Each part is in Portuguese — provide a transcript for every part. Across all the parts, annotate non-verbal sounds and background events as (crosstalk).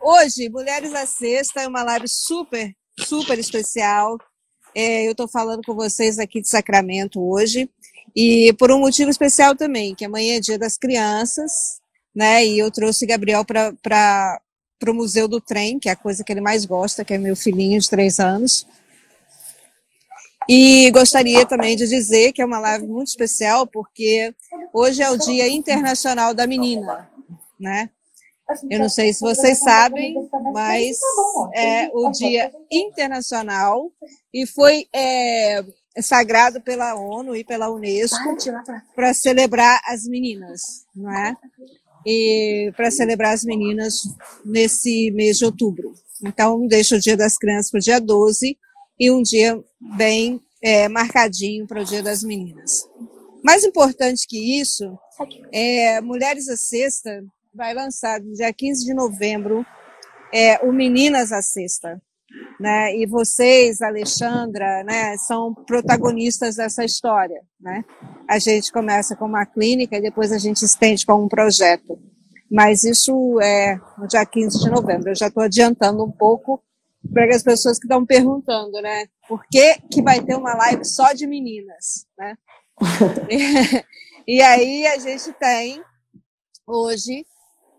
hoje, Mulheres à Sexta é uma live super, super especial. É, eu estou falando com vocês aqui de Sacramento hoje. E por um motivo especial também, que amanhã é dia das crianças, né? E eu trouxe Gabriel para o Museu do Trem, que é a coisa que ele mais gosta, que é meu filhinho de três anos. E gostaria também de dizer que é uma live muito especial, porque hoje é o Dia Internacional da Menina, né? Eu não sei se vocês sabem, mas é o Dia Internacional e foi é, sagrado pela ONU e pela Unesco para celebrar as meninas, não é? E para celebrar as meninas nesse mês de outubro. Então, deixa o Dia das Crianças para o dia 12 e um dia bem é, marcadinho para o Dia das Meninas. Mais importante que isso, é Mulheres à Sexta vai lançar no dia 15 de novembro é, o Meninas à Sexta. Né? E vocês, Alexandra, né, são protagonistas dessa história. Né? A gente começa com uma clínica e depois a gente estende com um projeto. Mas isso é no dia 15 de novembro. Eu já estou adiantando um pouco para as pessoas que estão perguntando, né? Por que, que vai ter uma live só de meninas, né? (laughs) (laughs) e aí a gente tem hoje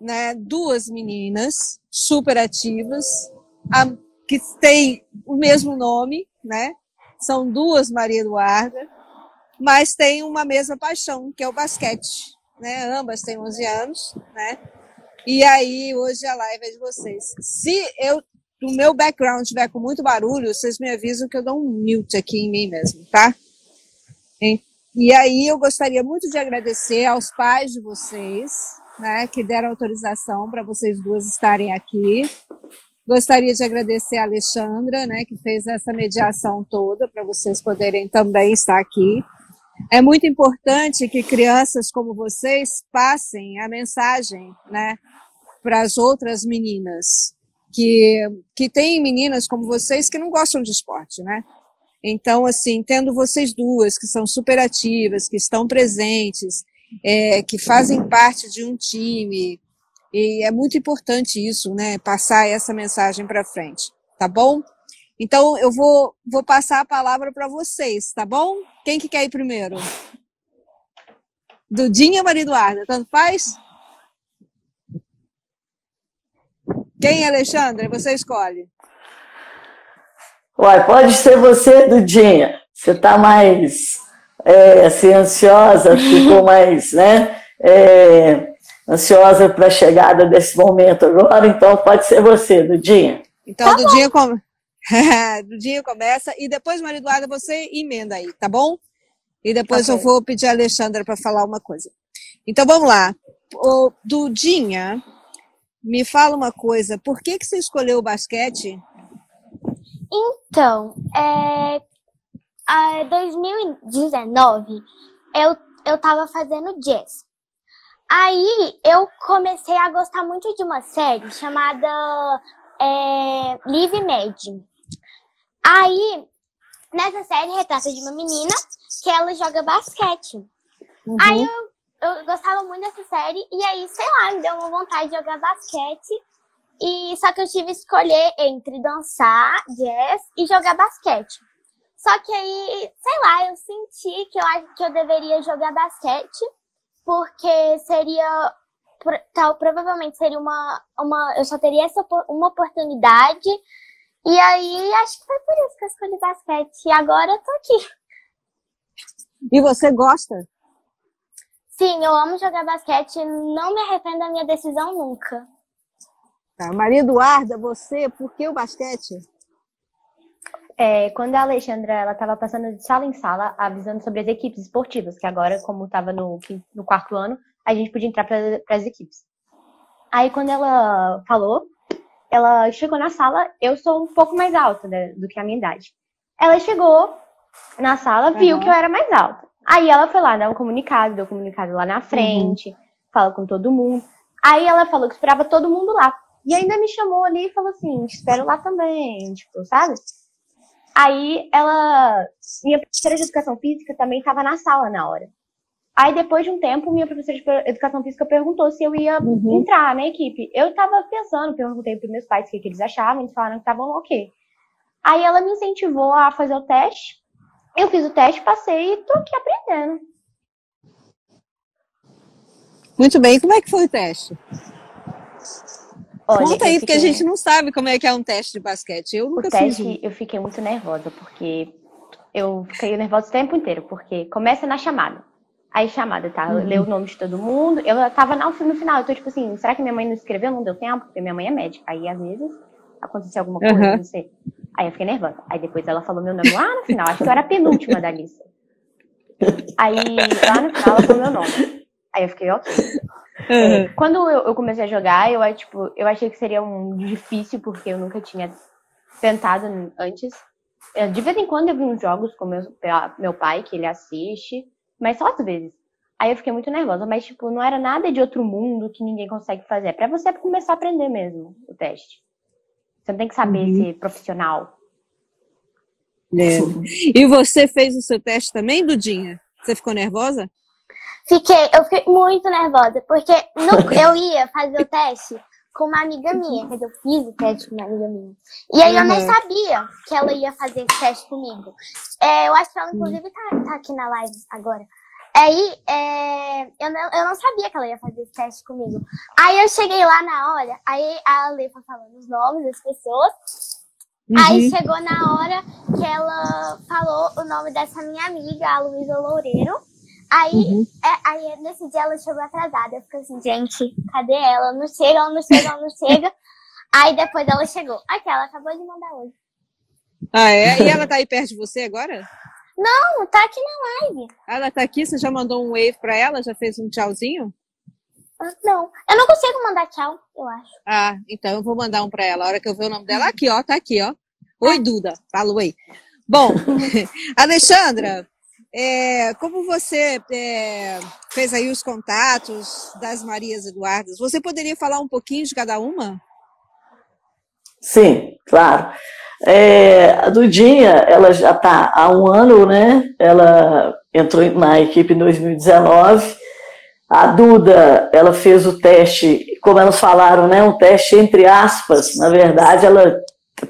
né, duas meninas super ativas, a, que têm o mesmo nome, né? São duas Maria Eduarda, mas têm uma mesma paixão, que é o basquete, né? Ambas têm 11 anos, né? E aí, hoje a live é de vocês. Se eu, o meu background tiver com muito barulho, vocês me avisam que eu dou um mute aqui em mim mesmo, tá? E aí eu gostaria muito de agradecer aos pais de vocês, né, que deram autorização para vocês duas estarem aqui. Gostaria de agradecer a Alexandra, né, que fez essa mediação toda para vocês poderem também estar aqui. É muito importante que crianças como vocês passem a mensagem, né, para as outras meninas que que tem meninas como vocês que não gostam de esporte, né? Então, assim, tendo vocês duas que são super ativas, que estão presentes, é, que fazem parte de um time. E é muito importante isso, né? Passar essa mensagem para frente, tá bom? Então eu vou, vou passar a palavra para vocês, tá bom? Quem que quer ir primeiro? Dudinha ou Maria Eduarda? Tanto faz? Quem, Alexandre? Você escolhe. Uai, pode ser você, Dudinha. Você está mais é, assim, ansiosa, ficou (laughs) mais, né? É, ansiosa para a chegada desse momento agora, então pode ser você, Dudinha. Então, tá Dudinha, com... (laughs) Dudinha começa e depois, Maria Eduarda, você emenda aí, tá bom? E depois tá eu vou pedir a Alexandra para falar uma coisa. Então, vamos lá. O Dudinha, me fala uma coisa, por que, que você escolheu o basquete? Então, é, em 2019, eu, eu tava fazendo jazz. Aí eu comecei a gostar muito de uma série chamada é, Live Mad. Aí, nessa série retrata de uma menina que ela joga basquete. Uhum. Aí eu, eu gostava muito dessa série e aí, sei lá, me deu uma vontade de jogar basquete. E só que eu tive que escolher entre dançar jazz e jogar basquete. Só que aí, sei lá, eu senti que eu acho que eu deveria jogar basquete, porque seria tal, provavelmente seria uma, uma eu só teria essa uma oportunidade. E aí acho que foi por isso que eu escolhi basquete. E agora eu tô aqui. E você gosta? Sim, eu amo jogar basquete, não me arrependo da minha decisão nunca. Tá, Maria Eduarda, você, por que o basquete? É, quando a Alexandra ela estava passando de sala em sala, avisando sobre as equipes esportivas, que agora, como estava no, no quarto ano, a gente podia entrar para as equipes. Aí, quando ela falou, ela chegou na sala, eu sou um pouco mais alta né, do que a minha idade. Ela chegou na sala, viu uhum. que eu era mais alta. Aí ela foi lá dar um comunicado, deu um comunicado lá na frente, uhum. fala com todo mundo. Aí ela falou que esperava todo mundo lá. E ainda me chamou ali e falou assim: espero lá também, tipo, sabe? Aí ela. Minha professora de educação física também estava na sala na hora. Aí, depois de um tempo, minha professora de educação física perguntou se eu ia uhum. entrar na equipe. Eu tava pensando, perguntei para meus pais o que, que, eles achavam, eles falaram que estavam ok. Aí ela me incentivou a fazer o teste. Eu fiz o teste, passei e tô aqui aprendendo. Muito bem, como é que foi o teste? Olha, Conta aí, porque a gente não sabe como é que é um teste de basquete. Eu nunca o teste, fiz eu fiquei muito nervosa, porque eu fiquei nervosa o tempo inteiro, porque começa na chamada. Aí chamada, tá? Uhum. Lê o nome de todo mundo. Eu tava no, no final, eu tô tipo assim, será que minha mãe não escreveu? Não deu tempo? Porque minha mãe é médica. Aí, às vezes, aconteceu alguma coisa, uhum. não sei. Aí eu fiquei nervosa. Aí depois ela falou meu nome lá no final. Acho que eu era a penúltima da lista. Aí, lá no final, ela falou meu nome. Aí eu fiquei, ok. Uhum. Quando eu, eu, comecei a jogar, eu, tipo, eu achei que seria um difícil, porque eu nunca tinha tentado antes. É, de vez em quando eu vi uns jogos com meu, meu pai, que ele assiste, mas só às vezes. Aí eu fiquei muito nervosa, mas, tipo, não era nada de outro mundo que ninguém consegue fazer. É pra você começar a aprender mesmo o teste. Você não tem que saber uhum. ser profissional. É. E você fez o seu teste também, Dudinha? Você ficou nervosa? Fiquei, eu fiquei muito nervosa, porque no, eu ia fazer o teste com uma amiga minha, quer dizer, eu fiz o teste com uma amiga minha. E aí eu nem uhum. sabia que ela ia fazer esse teste comigo. É, eu acho que ela, inclusive, tá, tá aqui na live agora. Aí, é, eu, não, eu não sabia que ela ia fazer esse teste comigo. Aí eu cheguei lá na hora, aí a Ale foi falando os nomes das pessoas. Uhum. Aí chegou na hora que ela falou o nome dessa minha amiga, a Luísa Loureiro. Aí, uhum. é, aí nesse dia ela chegou atrasada. Eu fiquei assim, gente, cadê ela? Não chega, ela não chega, ela não chega. (laughs) aí depois ela chegou. Aqui, ela acabou de mandar hoje. Ah, é? E ela tá aí perto de você agora? Não, tá aqui na live. Ela tá aqui? Você já mandou um wave pra ela? Já fez um tchauzinho? Ah, não, eu não consigo mandar tchau, eu acho. Ah, então eu vou mandar um pra ela. A hora que eu ver o nome dela, aqui, ó, tá aqui, ó. Oi, Duda. Falou aí. Bom, (laughs) Alexandra, é, como você é, fez aí os contatos das Marias Eduardas, você poderia falar um pouquinho de cada uma? Sim, claro. É, a Dudinha, ela já está há um ano, né? Ela entrou na equipe em 2019. A Duda, ela fez o teste, como elas falaram, né? Um teste entre aspas. Na verdade, ela,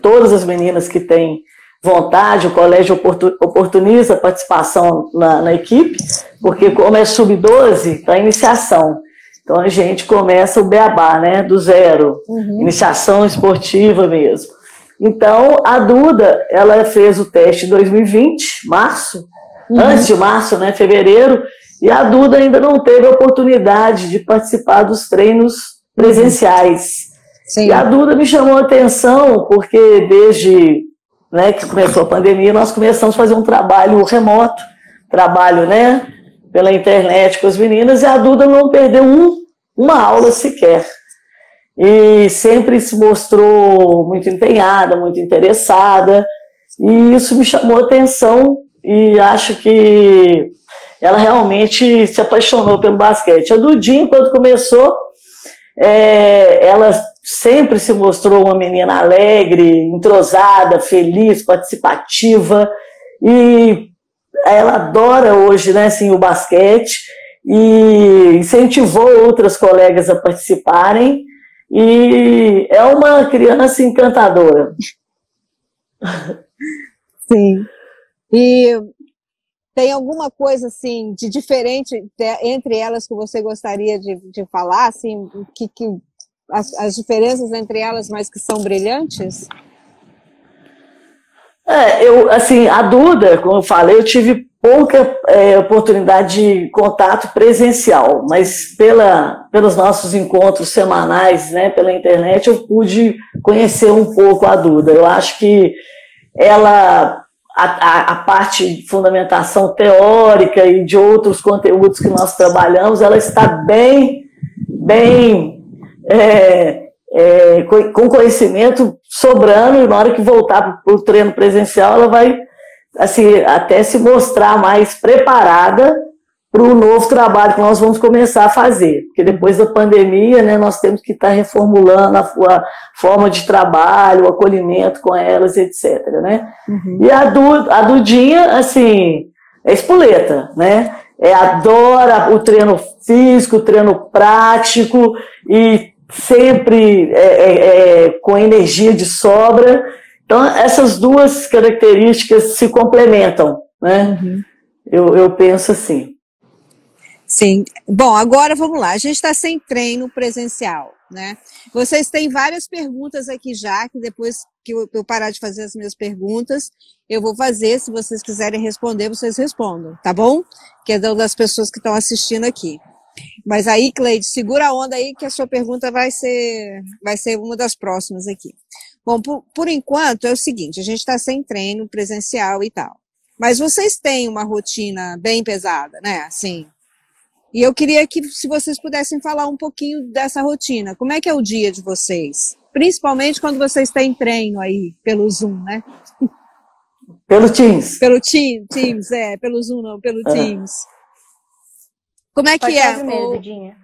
todas as meninas que têm vontade, o colégio oportuniza a participação na, na equipe, porque como é sub-12, para iniciação. Então a gente começa o beabá, né, do zero, uhum. iniciação esportiva mesmo. Então a Duda, ela fez o teste em 2020, março, uhum. antes de março, né, fevereiro, e a Duda ainda não teve a oportunidade de participar dos treinos presenciais. Sim. E a Duda me chamou a atenção porque desde né, que começou a pandemia, nós começamos a fazer um trabalho remoto, trabalho, né, pela internet com as meninas, e a Duda não perdeu um, uma aula sequer. E sempre se mostrou muito empenhada, muito interessada, e isso me chamou atenção, e acho que ela realmente se apaixonou pelo basquete. A Dudinha, quando começou, é, ela sempre se mostrou uma menina alegre, entrosada, feliz, participativa e ela adora hoje, né, assim, o basquete e incentivou outras colegas a participarem e é uma criança encantadora. Sim. E tem alguma coisa assim de diferente entre elas que você gostaria de, de falar, assim, que, que as, as diferenças entre elas, mas que são brilhantes? É, eu, assim, a Duda, como eu falei, eu tive pouca é, oportunidade de contato presencial, mas pela, pelos nossos encontros semanais, né, pela internet, eu pude conhecer um pouco a Duda. Eu acho que ela, a, a, parte de fundamentação teórica e de outros conteúdos que nós trabalhamos, ela está bem, bem é, é, com conhecimento sobrando, e na hora que voltar para o treino presencial, ela vai assim, até se mostrar mais preparada para o novo trabalho que nós vamos começar a fazer. Porque depois da pandemia, né, nós temos que estar tá reformulando a, a forma de trabalho, o acolhimento com elas, etc. Né? Uhum. E a, du, a Dudinha, assim, é espoleta, né? É, adora o treino físico, o treino prático e sempre é, é, é, com energia de sobra. Então, essas duas características se complementam, né? Uhum. Eu, eu penso assim. Sim. Bom, agora vamos lá. A gente está sem treino presencial, né? Vocês têm várias perguntas aqui já, que depois que eu parar de fazer as minhas perguntas, eu vou fazer. Se vocês quiserem responder, vocês respondam, tá bom? Que é das pessoas que estão assistindo aqui. Mas aí, Cleide, segura a onda aí que a sua pergunta vai ser, vai ser uma das próximas aqui. Bom, por, por enquanto é o seguinte, a gente está sem treino presencial e tal. Mas vocês têm uma rotina bem pesada, né? Assim, e eu queria que, se vocês pudessem falar um pouquinho dessa rotina. Como é que é o dia de vocês? Principalmente quando vocês têm treino aí pelo Zoom, né? Pelo Teams. Pelo team, Teams, é. Pelo Zoom não, pelo é. Teams. Como é Pode que é? Mesmo, Dinha.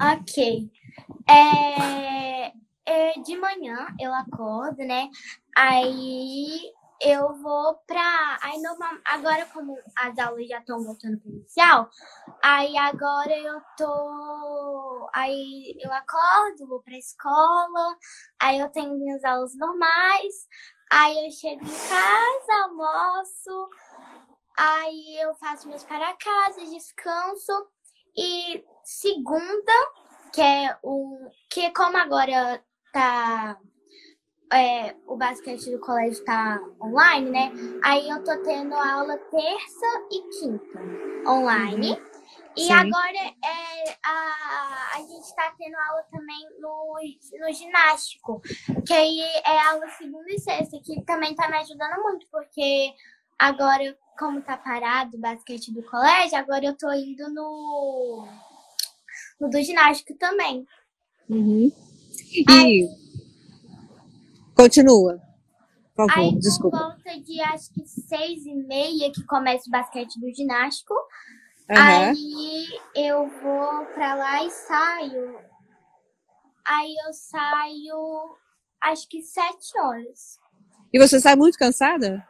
Ok. É, é, de manhã eu acordo, né? Aí eu vou pra. Aí normal, agora como as aulas já estão voltando presencial, aí agora eu tô. Aí eu acordo, vou pra escola, aí eu tenho minhas aulas normais, aí eu chego em casa, almoço, aí eu faço meus para casa, descanso, e segunda, que é o. Que como agora tá é, o basquete do colégio tá online, né? Aí eu tô tendo aula terça e quinta online. Uhum. E Sim. agora é, a, a gente tá tendo aula também no, no ginástico, que aí é aula segunda e sexta, que também tá me ajudando muito, porque agora, como tá parado o basquete do colégio, agora eu tô indo no, no do ginástico também. Uhum. E, aí, Continua. Por favor, Aí, desculpa. por volta de acho que seis e meia que começa o basquete do ginástico. Uhum. Aí eu vou pra lá e saio. Aí eu saio acho que sete horas. E você sai muito cansada?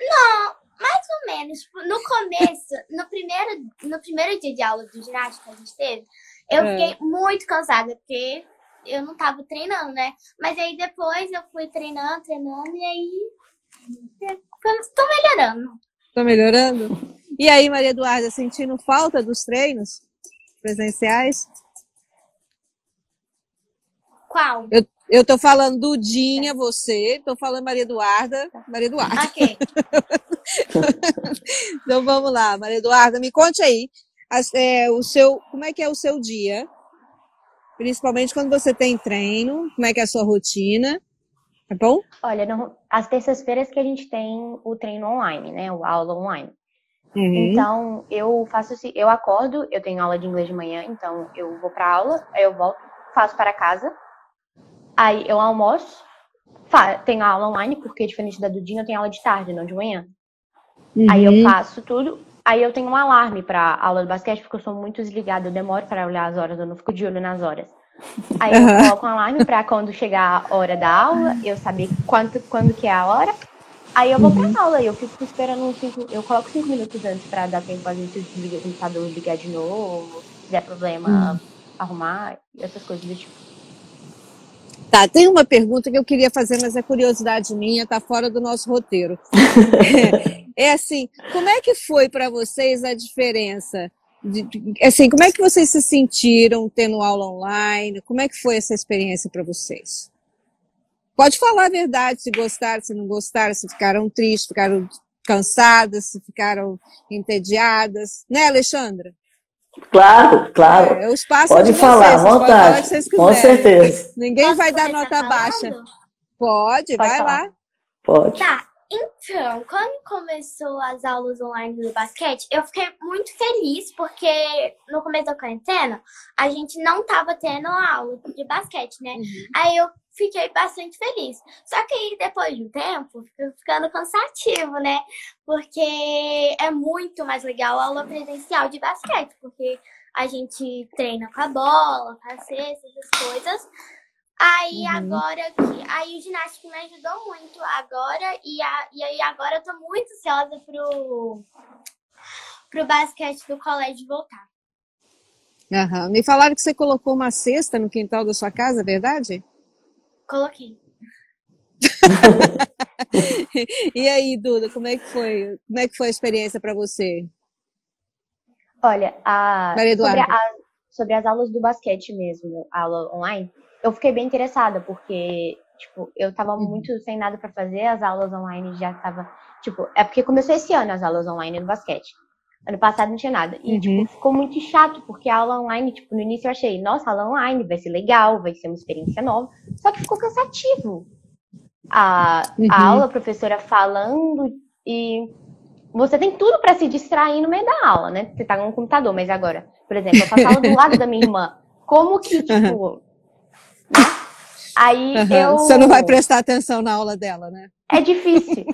Não, mais ou menos. No começo, (laughs) no primeiro, no primeiro dia de aula do ginástica que a gente teve, eu é. fiquei muito cansada, porque eu não tava treinando, né? Mas aí depois eu fui treinando, treinando, e aí tô melhorando. Tô melhorando? E aí, Maria Eduarda, sentindo falta dos treinos presenciais? Qual? Eu, eu tô falando do Dinha, você, tô falando Maria Eduarda, Maria Eduarda. Ok. (laughs) então vamos lá, Maria Eduarda, me conte aí, é, o seu, como é que é o seu dia Principalmente quando você tem treino, como é que é a sua rotina? Tá bom? Olha, não, as terças-feiras que a gente tem o treino online, né? O aula online. Uhum. Então, eu faço assim, eu acordo, eu tenho aula de inglês de manhã, então eu vou para aula, aí eu volto, faço para casa, aí eu almoço, tenho aula online, porque diferente da Dudinha, eu tenho aula de tarde, não de manhã. Uhum. Aí eu uhum. faço tudo, Aí eu tenho um alarme para aula de basquete, porque eu sou muito desligada, eu demoro para olhar as horas, eu não fico de olho nas horas. Aí eu uhum. coloco um alarme para quando chegar a hora da aula, eu saber quanto, quando que é a hora. Aí eu vou uhum. pra aula, eu fico esperando cinco, eu coloco cinco minutos antes para dar tempo a gente desligar o computador, ligar de novo, se der problema, uhum. arrumar, essas coisas do tipo. Tá, tem uma pergunta que eu queria fazer, mas é curiosidade minha, tá fora do nosso roteiro. (laughs) é, assim, como é que foi para vocês a diferença? De, assim, como é que vocês se sentiram tendo aula online? Como é que foi essa experiência para vocês? Pode falar a verdade, se gostaram, se não gostaram, se ficaram tristes, ficaram cansadas, se ficaram entediadas, né, Alexandra? Claro, claro. É, o espaço pode de falar, vocês, vontade. Falar com certeza. Ninguém Posso vai dar nota baixa. Pode, pode vai falar. lá. Pode. Tá. Então, quando começou as aulas online do basquete, eu fiquei muito feliz porque no começo da quarentena a gente não tava tendo aula de basquete, né? Uhum. Aí eu fiquei bastante feliz. Só que depois de um tempo, fica ficando cansativo, né? Porque é muito mais legal a aula presencial de basquete, porque a gente treina com a bola, faz cestas, essas coisas. Aí uhum. agora que. Aí o ginástica me ajudou muito agora. E, a, e aí agora eu tô muito ansiosa pro, pro basquete do colégio voltar. Uhum. Me falaram que você colocou uma cesta no quintal da sua casa, é verdade? Coloquei. (laughs) e aí, Duda, como é que foi? Como é que foi a experiência para você? Olha, a, sobre, a, sobre, as aulas do basquete mesmo, aula online, eu fiquei bem interessada, porque, tipo, eu tava uhum. muito sem nada para fazer, as aulas online já tava, tipo, é porque começou esse ano as aulas online do basquete. Ano passado não tinha nada. E, tipo, uhum. tipo, ficou muito chato, porque a aula online, tipo, no início eu achei, nossa, aula online vai ser legal, vai ser uma experiência nova. Só que ficou cansativo. A, uhum. a aula, a professora falando e você tem tudo para se distrair no meio da aula, né? Você tá no computador, mas agora, por exemplo, eu faço aula do lado da minha (laughs) irmã. Como que, tipo. Uhum. Aí uhum. eu. Você não vai prestar atenção na aula dela, né? É difícil.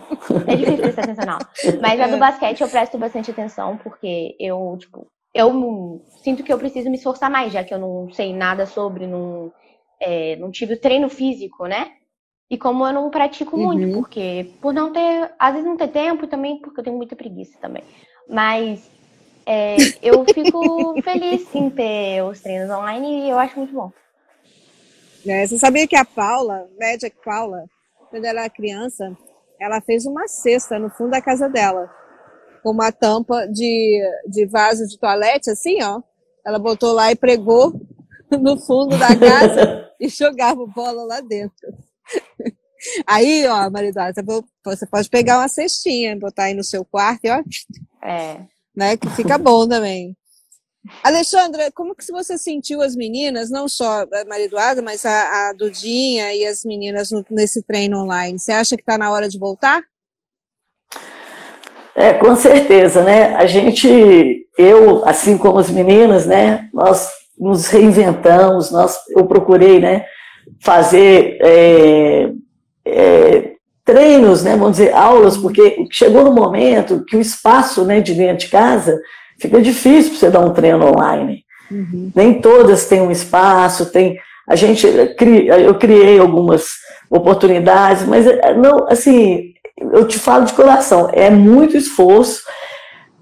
É difícil prestar atenção na aula. Mas a do é. basquete eu presto bastante atenção, porque eu, tipo, eu sinto que eu preciso me esforçar mais, já que eu não sei nada sobre, não, é, não tive o treino físico, né? E como eu não pratico uhum. muito, porque por não ter, às vezes não ter tempo também porque eu tenho muita preguiça também. Mas é, eu fico (laughs) feliz em ter os treinos online e eu acho muito bom. É, você sabia que a Paula, Magic Paula, quando ela era criança, ela fez uma cesta no fundo da casa dela, com uma tampa de, de vaso de toalete, assim, ó. Ela botou lá e pregou (laughs) no fundo da casa (laughs) e jogava bola lá dentro. Aí, ó, Maridosa, você pode pegar uma cestinha, botar aí no seu quarto e ó. É. Né, que fica bom também. Alexandra, como que você sentiu as meninas, não só a Maria Eduarda, mas a, a Dudinha e as meninas no, nesse treino online? Você acha que está na hora de voltar? É, com certeza, né? A gente, eu, assim como as meninas, né? Nós nos reinventamos, nós, eu procurei, né? Fazer é, é, treinos, né? Vamos dizer, aulas, porque chegou no momento que o espaço, né, de dentro de casa fica difícil para você dar um treino online. Uhum. Nem todas têm um espaço, tem. A gente, eu criei algumas oportunidades, mas não, assim, eu te falo de coração, é muito esforço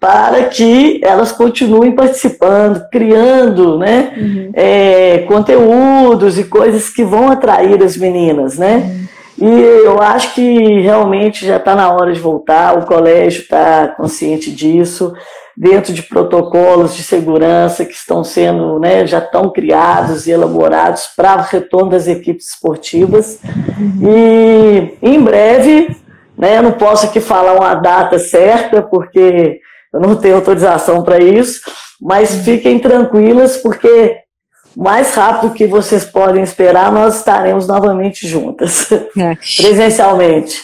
para que elas continuem participando, criando, né, uhum. é, conteúdos e coisas que vão atrair as meninas, né? Uhum. E eu acho que realmente já está na hora de voltar, o colégio está consciente disso dentro de protocolos de segurança que estão sendo, né, já estão criados e elaborados para o retorno das equipes esportivas. E em breve, né, não posso aqui falar uma data certa, porque eu não tenho autorização para isso, mas fiquem tranquilas, porque mais rápido que vocês podem esperar, nós estaremos novamente juntas, é. (laughs) presencialmente.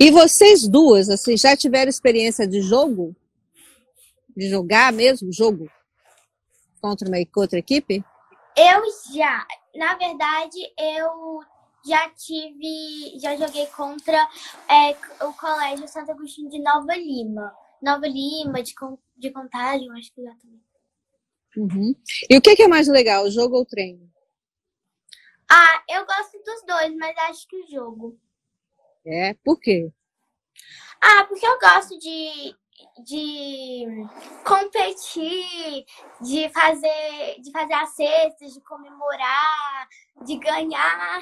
E vocês duas, assim, já tiveram experiência de jogo? De jogar mesmo, jogo, contra uma outra equipe? Eu já. Na verdade, eu já tive. Já joguei contra é, o Colégio Santo Agostinho de Nova Lima. Nova Lima, de, de Contagem, acho que já também. Uhum. E o que é mais legal, o jogo ou o treino? Ah, eu gosto dos dois, mas acho que o jogo. É, por quê? Ah, porque eu gosto de, de competir, de fazer, de fazer as cestas, de comemorar, de ganhar.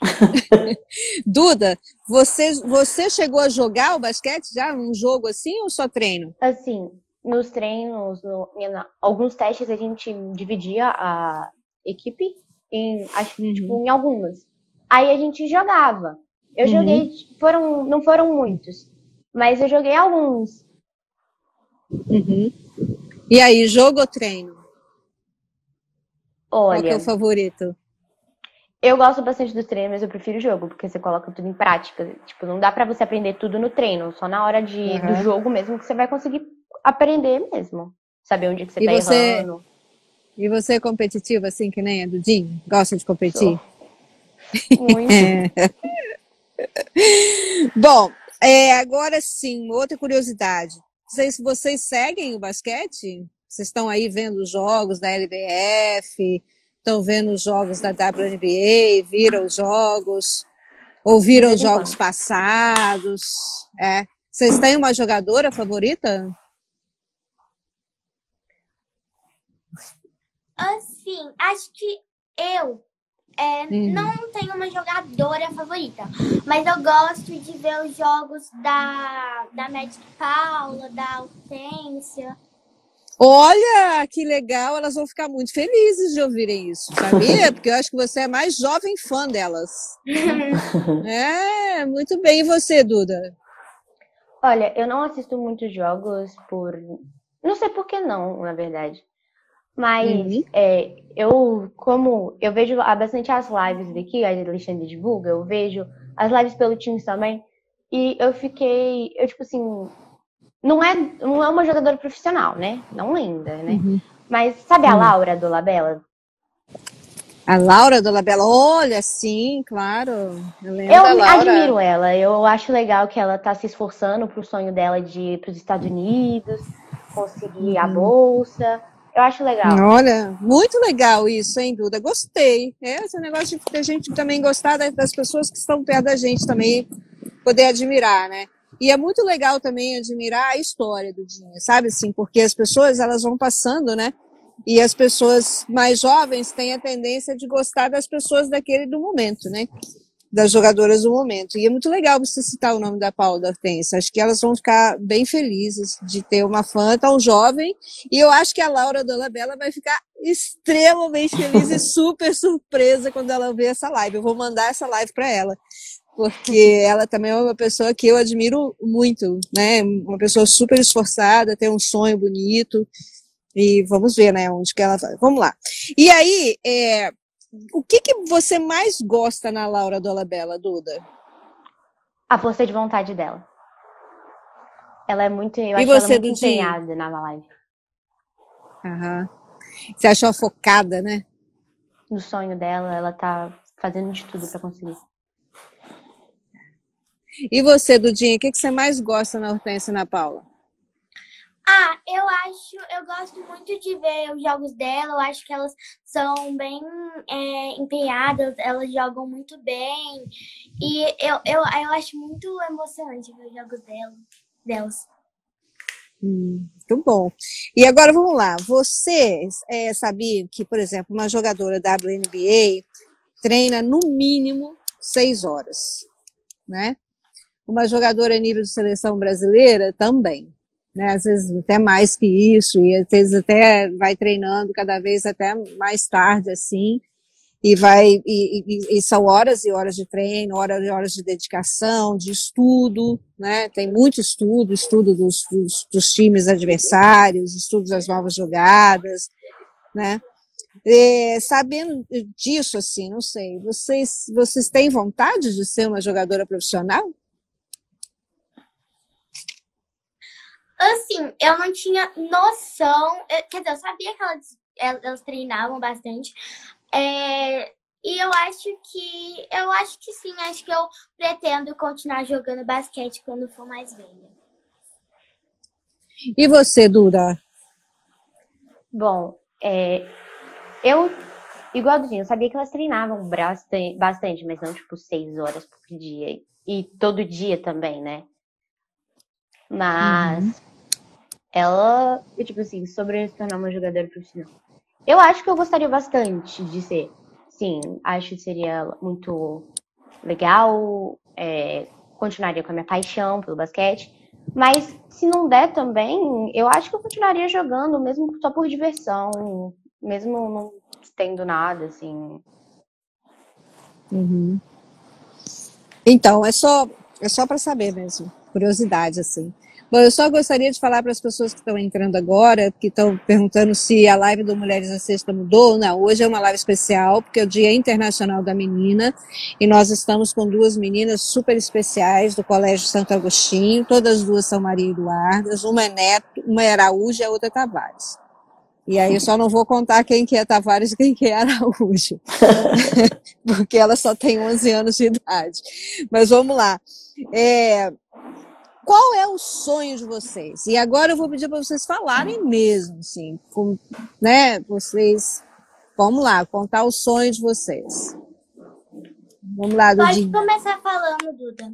(laughs) Duda, você, você chegou a jogar o basquete já? Um jogo assim ou só treino? Assim, nos treinos, no, alguns testes a gente dividia a equipe em, acho, uhum. tipo, em algumas. Aí a gente jogava. Eu uhum. joguei, foram, não foram muitos, mas eu joguei alguns. Uhum. E aí, jogo ou treino? Olha. Qual é o favorito? Eu gosto bastante do treino, mas eu prefiro o jogo, porque você coloca tudo em prática. Tipo, não dá para você aprender tudo no treino, só na hora de, uhum. do jogo mesmo que você vai conseguir aprender mesmo. Saber onde que você e tá você... errando. E você é competitiva, assim, que nem a do Jim? Gosta de competir? Muito. (laughs) Bom, é, agora sim, outra curiosidade. Não sei se vocês seguem o basquete. Vocês estão aí vendo os jogos da LBF, estão vendo os jogos da WNBA, viram os jogos, ouviram os jogos passados. É. Vocês têm uma jogadora favorita? Assim, acho que eu é, Hum. não tenho uma jogadora favorita, mas eu gosto de ver os jogos da, da Magic Paula, da Hortência. Olha, que legal, elas vão ficar muito felizes de ouvirem isso, sabia? (laughs) Porque eu acho que você é mais jovem fã delas. (laughs) É, muito bem. E você, Duda? Olha, eu não assisto muitos jogos por. Não sei por que não, na verdade. Mas Uhum. é, eu, como eu vejo bastante as lives daqui, a Alexandre divulga, eu vejo as lives pelo Teams também. E eu fiquei, eu tipo assim, não é, não é uma jogadora profissional, né? Não ainda, né? Uhum. Mas sabe a. Laura do Labela? A Laura Dolabella, olha, sim, claro. Eu Eu admiro ela. Eu acho legal que ela tá se esforçando pro sonho dela de ir para os Estados Unidos, conseguir a Uhum. bolsa. Eu acho legal. Olha, muito legal isso, hein, Duda? Gostei. É, esse negócio de a gente também gostar da- das pessoas que estão perto da gente também, poder admirar, né? E é muito legal também admirar a história do Dinha, sabe assim? Porque as pessoas, elas vão passando, né? E as pessoas mais jovens têm a tendência de gostar das pessoas daquele do momento, né? Das jogadoras do momento. E é muito legal você citar o nome da Paula da Hortência. Acho que elas vão ficar bem felizes de ter uma fã tão jovem e eu acho que a Laura Dolabella vai ficar extremamente feliz e (laughs) super surpresa quando ela ver essa live. Eu vou mandar essa live para ela, porque ela também é uma pessoa que eu admiro muito, né? Uma pessoa super esforçada, tem um sonho bonito. E vamos ver, né, onde que ela vai. Vamos lá. E aí, é, o que, que você mais gosta na Laura Dolabella, Duda? A força de vontade dela. Ela é muito, eu E acho você, ela muito empenhada na live. Aham. Você achou focada, né? No sonho dela, ela tá fazendo de tudo pra conseguir. E você, Dudinha, o que, que você mais gosta na Hortência e na Paula? Ah, eu acho, eu gosto muito de ver os jogos dela. Eu acho que elas são bem é, empenhadas, elas jogam muito bem. E eu, eu, eu acho muito emocionante ver os jogos dela, delas. Hum, muito bom. E agora vamos lá. Vocês é, sabiam que, por exemplo, uma jogadora WNBA treina no mínimo seis horas, né? Uma jogadora nível de seleção brasileira também, né? Às vezes até mais que isso, e às vezes até vai treinando cada vez até mais tarde, assim, e vai, e, e- e são horas e horas de treino, horas e horas de dedicação, de estudo, né? Tem muito estudo, estudo dos, dos, dos times adversários, estudo das novas jogadas, né? É, sabendo disso, assim, não sei, vocês, vocês têm vontade de ser uma jogadora profissional? Assim, eu não tinha noção. eu- quer dizer, eu sabia que elas, elas, elas treinavam bastante. É, e eu acho que. Eu acho que sim, acho que eu pretendo continuar jogando basquete quando for mais velha. E você, Duda? Bom, é, eu, igual a Dudinha, eu sabia que elas treinavam bastante, bastante, mas não tipo seis horas por dia. E todo dia também, né? Mas ela, tipo assim, sobre se tornar uma jogadora profissional. Eu acho que eu gostaria bastante de ser. Sim, acho que seria muito legal. é, continuaria com a minha paixão pelo basquete. Mas se não der também, eu acho que eu continuaria jogando, mesmo só por diversão, mesmo não tendo nada, assim. Uhum. Então, é só, é só para saber mesmo, curiosidade, assim. Bom, eu só gostaria de falar para as pessoas que estão entrando agora, que estão perguntando se a live do Mulheres na Sexta mudou. Não, hoje é uma live especial, porque é o Dia Internacional da Menina, e nós estamos com duas meninas super especiais do Colégio Santo Agostinho, todas duas são Maria Eduardas, uma é Neto, uma é Araújo e a outra é Tavares. E aí eu só não vou contar quem que é Tavares e quem que é Araújo, (laughs) porque ela só tem 11 anos de idade. Mas vamos lá. É, qual é o sonho de vocês? E agora eu vou pedir para vocês falarem mesmo, assim, com, né? Vocês, vamos lá, contar o sonho de vocês. Vamos lá, Pode Dudinho. começar falando, Duda.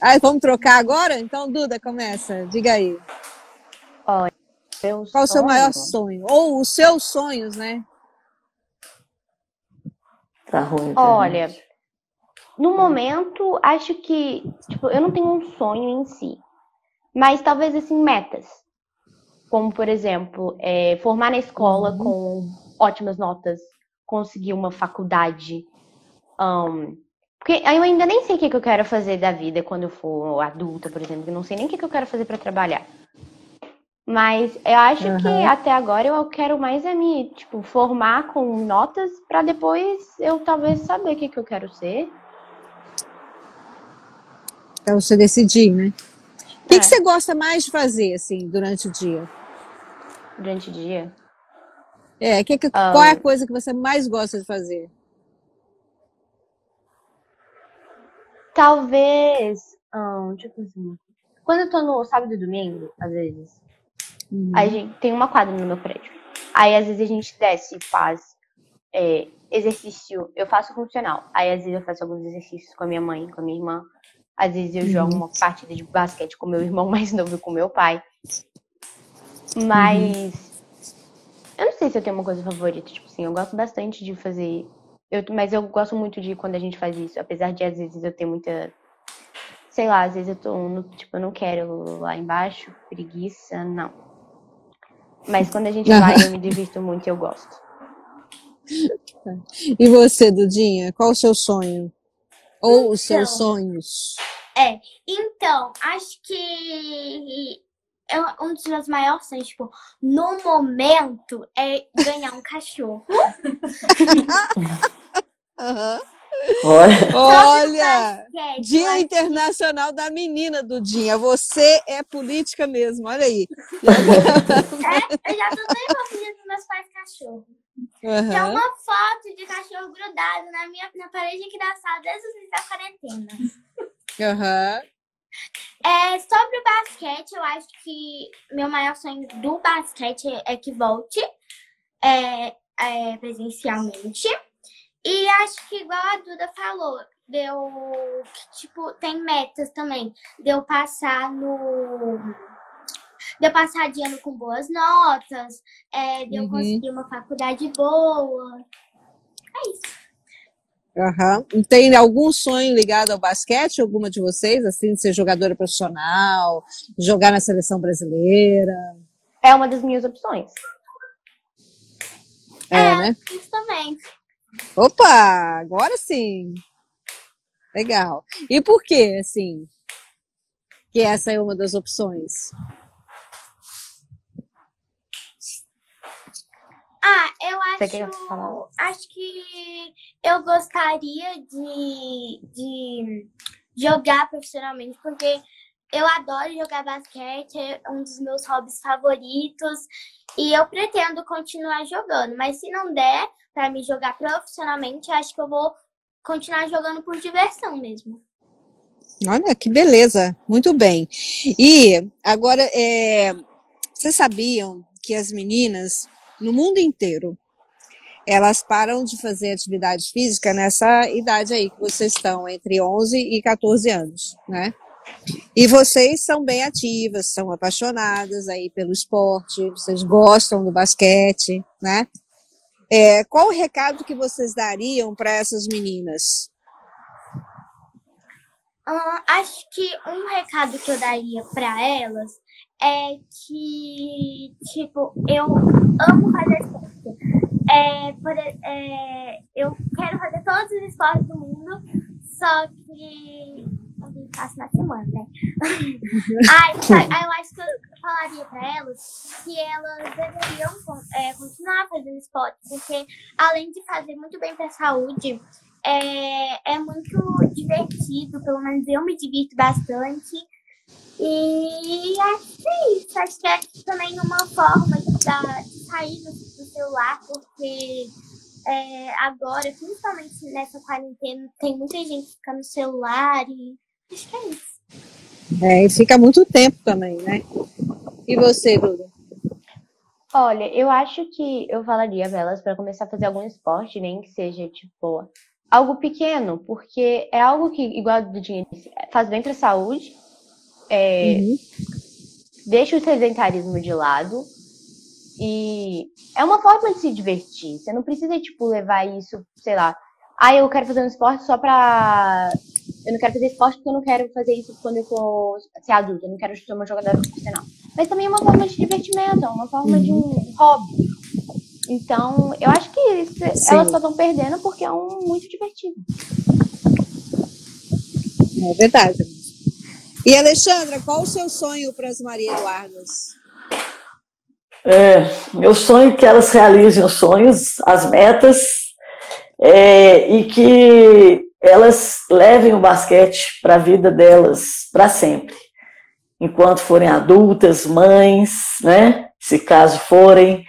Ah, vamos trocar agora? Então, Duda, começa. Diga aí. Meu Qual o seu sonho? maior sonho? Ou os seus sonhos, né? Tá ruim. Olha, gente. No momento, acho que, tipo, eu não tenho um sonho em si, mas talvez assim metas, como por exemplo, é, formar na escola com ótimas notas, conseguir uma faculdade, ahn, porque eu ainda nem sei o que que eu quero fazer da vida quando eu for adulta, por exemplo, eu não sei nem o que que eu quero fazer para trabalhar. Mas eu acho que Aham. até agora eu quero mais é me, tipo, formar com notas para depois eu talvez saber o que que eu quero ser. Pra você decidir, né? O que, É. que você gosta mais de fazer, assim, durante o dia? durante o dia. É, que que- Ah. qual é a coisa que você mais gosta de fazer? Talvez. deixa eu pensar. Quando eu tô no sábado e domingo, às vezes, a gente tem uma quadra no meu prédio. Aí às vezes a gente desce e faz é, exercício. Eu faço funcional. Aí às vezes eu faço alguns exercícios com a minha mãe, com a minha irmã. Às vezes eu jogo uma partida de basquete com meu irmão (laughs) mais novo e com meu pai. Mas eu não sei se eu tenho uma coisa favorita. Tipo assim, eu gosto bastante de fazer. Eu, mas eu gosto muito de quando a gente faz isso. Apesar de às vezes eu ter muita. Sei lá, às vezes eu tô. no- tipo, eu não quero lá embaixo, preguiça, não. Mas quando a gente vai, eu me divirto muito e eu gosto. E você, Dudinha, qual o seu sonho? Ou os seus Então. sonhos? É, então, acho que eu- um dos meus maiores sonhos, tipo, no momento, é ganhar um (laughs) cachorro. Olha, Olha, é, Dia Internacional da Menina, Dudinha. Você é política mesmo, olha aí. é, eu já tô tão envolvida com meus pais cachorro. Tem Aham. uma foto de cachorro grudado na minha na parede aqui da sala desde o início da quarentena. Aham. É, sobre o basquete, eu acho que meu maior sonho do basquete é que volte é, é, presencialmente. E acho que, igual a Duda falou, deu. que, Tipo, tem metas também. Deu passar no. Deu passar de ano com boas notas, é, deu Uhum. conseguir uma faculdade boa. É isso. E Tem algum sonho ligado ao basquete? Alguma de vocês, assim, de ser jogadora profissional, jogar na seleção brasileira? É uma das minhas opções. É, É. né? Isso também. Opa, agora sim. Legal. E por que, assim, que essa é uma das opções? Ah, eu acho. falar? Acho que eu gostaria de, de jogar profissionalmente, porque eu adoro jogar basquete, é um dos meus hobbies favoritos. E eu pretendo continuar jogando. Mas se não der pra me jogar profissionalmente, acho que eu vou continuar jogando por diversão mesmo. Olha, que beleza. Muito bem. E agora, é, vocês sabiam que as meninas no mundo inteiro elas param de fazer atividade física nessa idade aí que vocês estão, entre 11 e 14 anos, né? E vocês são bem ativas, são apaixonadas aí pelo esporte, vocês gostam do basquete, né? É, qual o recado que vocês dariam para essas meninas? Ah, acho que um recado que eu daria pra elas é que, tipo, eu amo fazer esporte. É, por é, eu quero fazer todos os esportes do mundo, só que eu faço na semana, né? (laughs) aí, aí eu acho que eu falaria pra elas que elas deveriam é, continuar fazendo esporte, porque além de fazer muito bem pra saúde, é, é muito divertido, pelo menos eu me divirto bastante. E acho que é isso. Acho que é também uma forma de, sair do, do celular, porque é, agora, principalmente nessa quarentena, tem muita gente que fica no celular e acho que é isso. É, e fica muito tempo também, né? E você, Duda? Olha, eu acho que eu falaria pra elas para começar a fazer algum esporte, nem que seja, tipo, algo pequeno, porque é algo que, igual a Dudinha disse, faz bem pra saúde, é, Uhum. deixa o sedentarismo de lado E é uma forma de se divertir. Você não precisa, tipo, levar isso, sei lá. Ah, eu quero fazer um esporte só pra. Eu não quero fazer esporte porque eu não quero fazer isso quando eu for ser adulta. Eu não quero ser uma jogadora profissional. Mas também é uma forma de divertimento, é uma forma de um hobby. Então, eu acho que isso, elas só estão perdendo porque é um muito divertido. É verdade. E Alexandra, qual o seu sonho para as Maria Eduardas? É, meu sonho é que elas realizem os sonhos, as metas, é, e que elas levem o basquete para a vida delas para sempre. Enquanto forem adultas, mães, né? Se caso forem,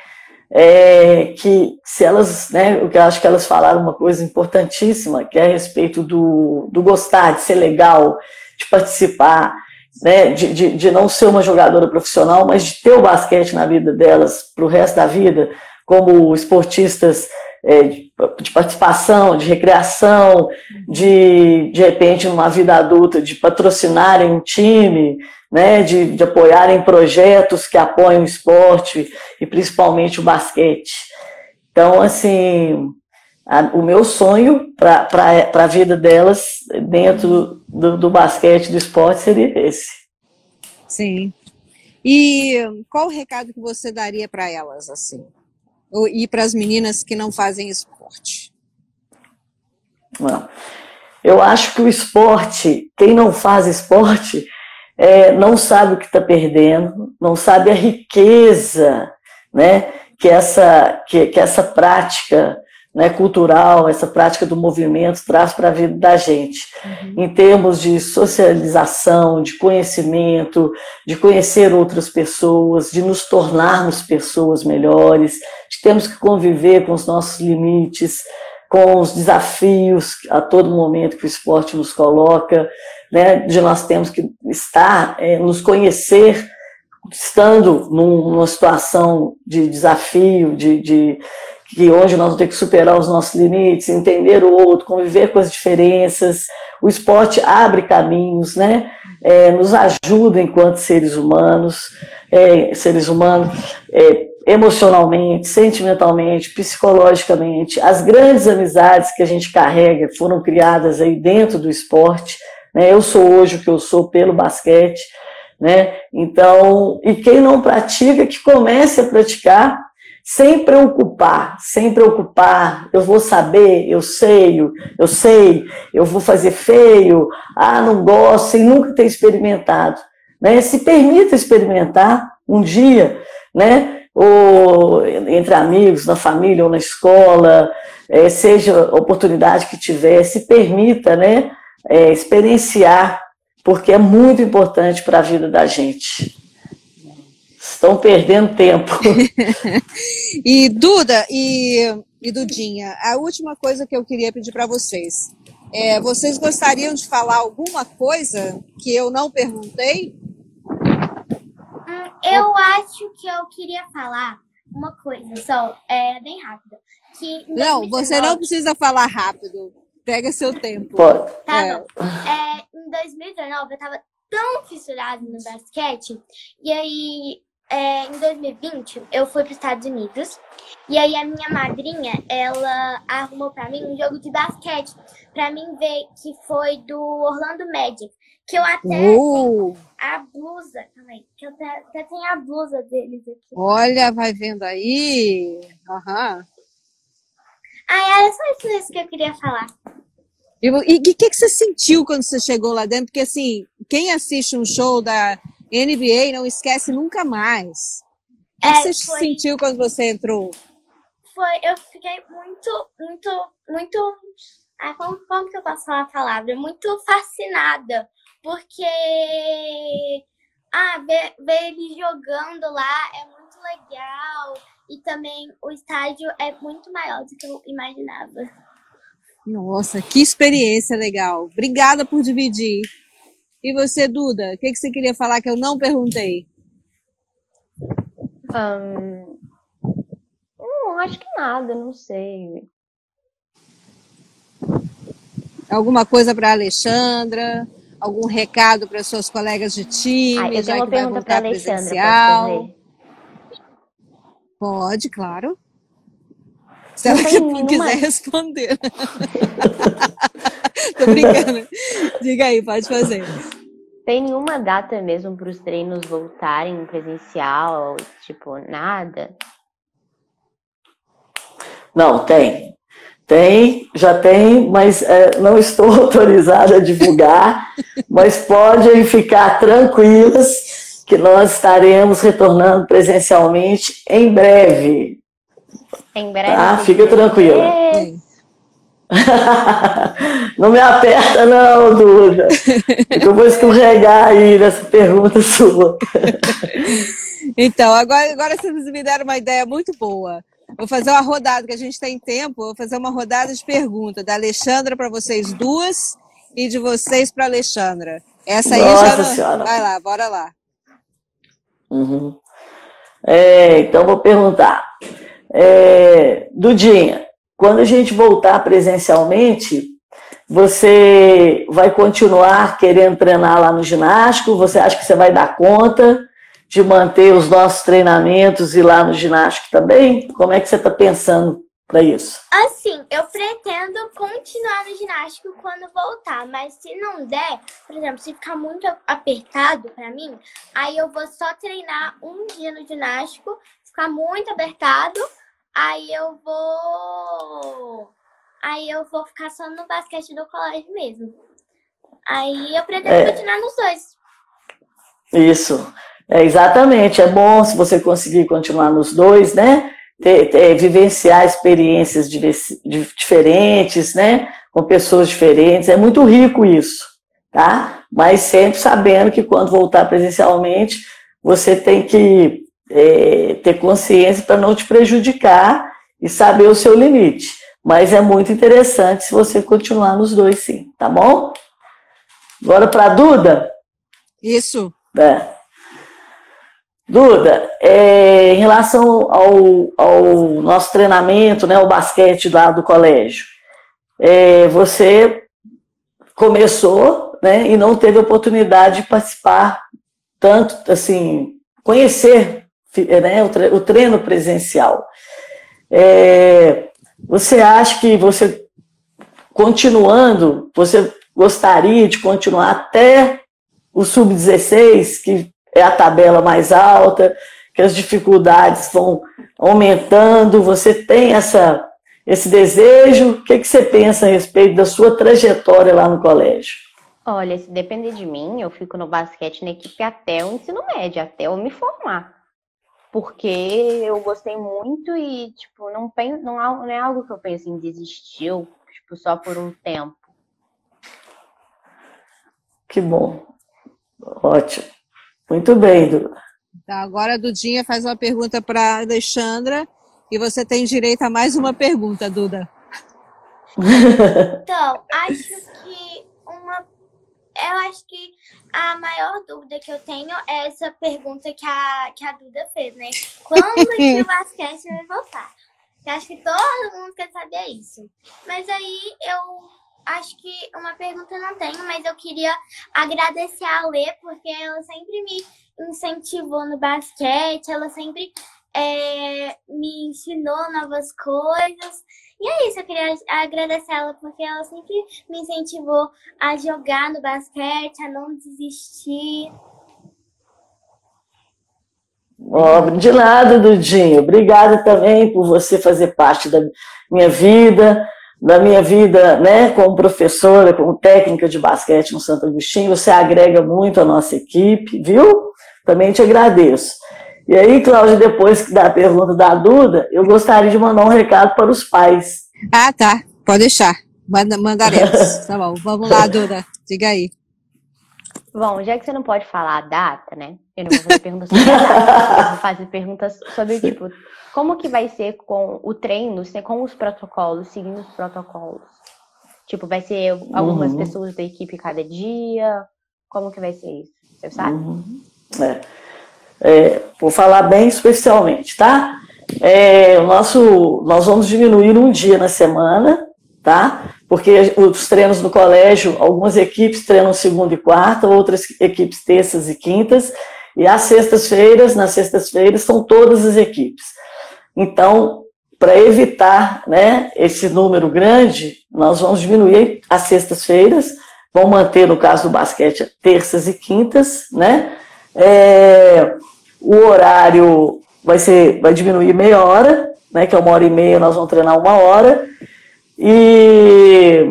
é, que se elas, né, eu acho que elas falaram uma coisa importantíssima, que é a respeito do, do gostar, de ser legal, de participar, né, de, de, de não ser uma jogadora profissional, mas de ter o basquete na vida delas para o resto da vida, como esportistas é, de, participação, de recreação, de, de repente, numa vida adulta, de patrocinarem um time, né, de, de apoiarem projetos que apoiam o esporte e principalmente o basquete. Então, assim, a, o meu sonho para a vida delas dentro do, do basquete, do esporte, seria esse. Sim. E qual o recado que você daria para elas, assim? E para as meninas que não fazem esporte? Eu acho que o esporte, quem não faz esporte, é, não sabe o que está perdendo, não sabe a riqueza né, que, essa, que, que essa prática né, cultural, essa prática do movimento traz para a vida da gente, uhum. em termos de socialização, de conhecimento, de conhecer outras pessoas, de nos tornarmos pessoas melhores, de termos que conviver com os nossos limites, com os desafios a todo momento que o esporte nos coloca, né, de nós temos que estar, é, nos conhecer, estando num, numa situação de desafio, de, de que onde nós vamos ter que superar os nossos limites, entender o outro, conviver com as diferenças. O esporte abre caminhos, né? É, nos ajuda enquanto seres humanos, é, seres humanos, é, emocionalmente, sentimentalmente, psicologicamente. As grandes amizades que a gente carrega foram criadas aí dentro do esporte. Né? Eu sou hoje o que eu sou pelo basquete, né? Então, e quem não pratica, que comece a praticar sem preocupar, sem preocupar, eu vou saber, eu sei, eu sei, eu vou fazer feio, ah, não gosto, sem nunca ter experimentado. Né? Se permita experimentar um dia, né? ou entre amigos, na família ou na escola, é, seja a oportunidade que tiver, se permita né, é, experienciar, porque é muito importante para a vida da gente. Estão perdendo tempo. (laughs) e Duda e, e Dudinha, a última coisa que eu queria pedir para vocês. É, vocês gostariam de falar alguma coisa que eu não perguntei? Hum, eu acho que eu queria falar uma coisa só, é bem rápida. Que não, você não precisa falar rápido. Pega seu tempo. Pode. Tá é. bom. É, em 2019 eu tava tão fissurada no basquete, e aí é, em 2020 eu fui para os Estados Unidos e aí a minha madrinha ela arrumou para mim um jogo de basquete para mim ver que foi do Orlando Magic que eu até uh. a blusa também que eu até, até tenho a blusa deles aqui. Olha, vai vendo aí. Aham. Ah, era só isso que eu queria falar. E o que, que, que você sentiu quando você chegou lá dentro? Porque assim, quem assiste um show da NBA não esquece nunca mais. O que é, você foi... sentiu quando você entrou? Foi, eu fiquei muito, muito, muito. Ah, como, como que eu posso falar a palavra? Muito fascinada. Porque ah, ver, ver ele jogando lá é muito legal. E também o estádio é muito maior do que eu imaginava. Nossa, que experiência legal. Obrigada por dividir. E você, Duda, o que, que você queria falar que eu não perguntei? Um, não, acho que nada, não sei. Alguma coisa para Alexandra? Algum recado para suas colegas de time? Ah, eu tenho uma pergunta para Alexandra. Pode, claro. Se ela (laughs) nenhuma... quiser responder. (laughs) Tô brincando. Diga aí, pode fazer. Tem nenhuma data mesmo para os treinos voltarem presencial, tipo, nada? Não, tem. Tem, já tem, mas é, não estou (laughs) autorizada a divulgar, mas podem ficar tranquilas que nós estaremos retornando presencialmente em breve. Em breve? Tá? Fica tranquila. É. (laughs) não me aperta não, Duda. Eu vou escorregar aí nessa pergunta sua. (laughs) Então, agora, agora vocês me deram uma ideia muito boa. Vou fazer uma rodada, que a gente tem tempo, vou fazer uma rodada de perguntas da Alexandra para vocês duas e de vocês para Alexandra. Essa aí Nossa já não... Senhora. Vai lá, bora lá. Uhum. É, então vou perguntar. É, Dudinha, quando a gente voltar presencialmente, você vai continuar querendo treinar lá no ginástico? Você acha que você vai dar conta? de manter os nossos treinamentos e lá no ginástico também? Como é que você está pensando para isso? Assim, eu pretendo continuar no ginástico quando voltar, mas se não der, por exemplo, se ficar muito apertado para mim, aí eu vou só treinar um dia no ginástico, ficar muito apertado, aí eu vou aí eu vou ficar só no basquete do colégio mesmo. Aí eu pretendo é. continuar nos dois. Isso. É, exatamente, é bom se você conseguir continuar nos dois, né? Ter, ter, vivenciar experiências diferentes, né? Com pessoas diferentes, é muito rico isso, tá? Mas sempre sabendo que quando voltar presencialmente, você tem que é, ter consciência para não te prejudicar e saber o seu limite. Mas é muito interessante se você continuar nos dois, sim, tá bom? Agora para a Duda. Isso. É. Duda, é, em relação ao, ao, nosso treinamento, né, o basquete lá do colégio, é, você começou né, e não teve oportunidade de participar tanto, assim, conhecer né, o, treino presencial. É, você acha que você, continuando, você gostaria de continuar até o sub-16, que é a tabela mais alta, que as dificuldades vão aumentando, você tem essa, esse desejo? O que, que você pensa a respeito da sua trajetória lá no colégio? Olha, se depender de mim, eu fico no basquete na equipe até o ensino médio, até eu me formar. Porque eu gostei muito e, tipo, não, penso, não, não é algo que eu penso em desistir, tipo, só por um tempo. Que bom. Ótimo. Muito bem, Duda. Tá, agora a Dudinha faz uma pergunta para Alexandra e você tem direito a mais uma pergunta, Duda. Então, acho que. Eu acho que a maior dúvida que eu tenho é essa pergunta que a, que a Duda fez, né? Quando que o (laughs) basquete vai voltar? Eu acho que todo mundo quer saber isso. Mas aí eu acho que uma pergunta não tenho, mas eu queria agradecer a Lê, porque ela sempre me incentivou no basquete, ela sempre é, me ensinou novas coisas. E é isso, eu queria agradecer ela, porque ela sempre me incentivou a jogar no basquete, a não desistir. Oh, de nada, Dudinho. Obrigada também por você fazer parte da minha vida, da minha vida, né, como professora, como técnica de basquete no Santo Agostinho, você agrega muito a nossa equipe, viu? Também te agradeço. E aí, Cláudia, depois da pergunta da Duda, eu gostaria de mandar um recado para os pais. Ah, tá. Pode deixar. Manda, mandaremos. (laughs) tá bom. Vamos lá, Duda. Diga aí. Bom, já que você não pode falar a data, né? Eu não vou fazer perguntas sobre a data. Eu vou fazer perguntas sobre, tipo, como que vai ser com o treino, com os protocolos, seguindo os protocolos? Tipo, vai ser algumas uhum. pessoas da equipe cada dia? Como que vai ser isso? Você sabe? Uhum. É. É, vou falar bem especialmente, tá? É, o nosso, nós vamos diminuir um dia na semana, tá? Porque os treinos no colégio, algumas equipes treinam segunda e quarta, outras equipes terças e quintas, e às sextas-feiras, nas sextas-feiras, são todas as equipes. Então, para evitar né, esse número grande, nós vamos diminuir as sextas-feiras, vamos manter, no caso do basquete, terças e quintas, né? É, o horário vai ser, vai diminuir meia hora, né? Que é uma hora e meia, nós vamos treinar uma hora. E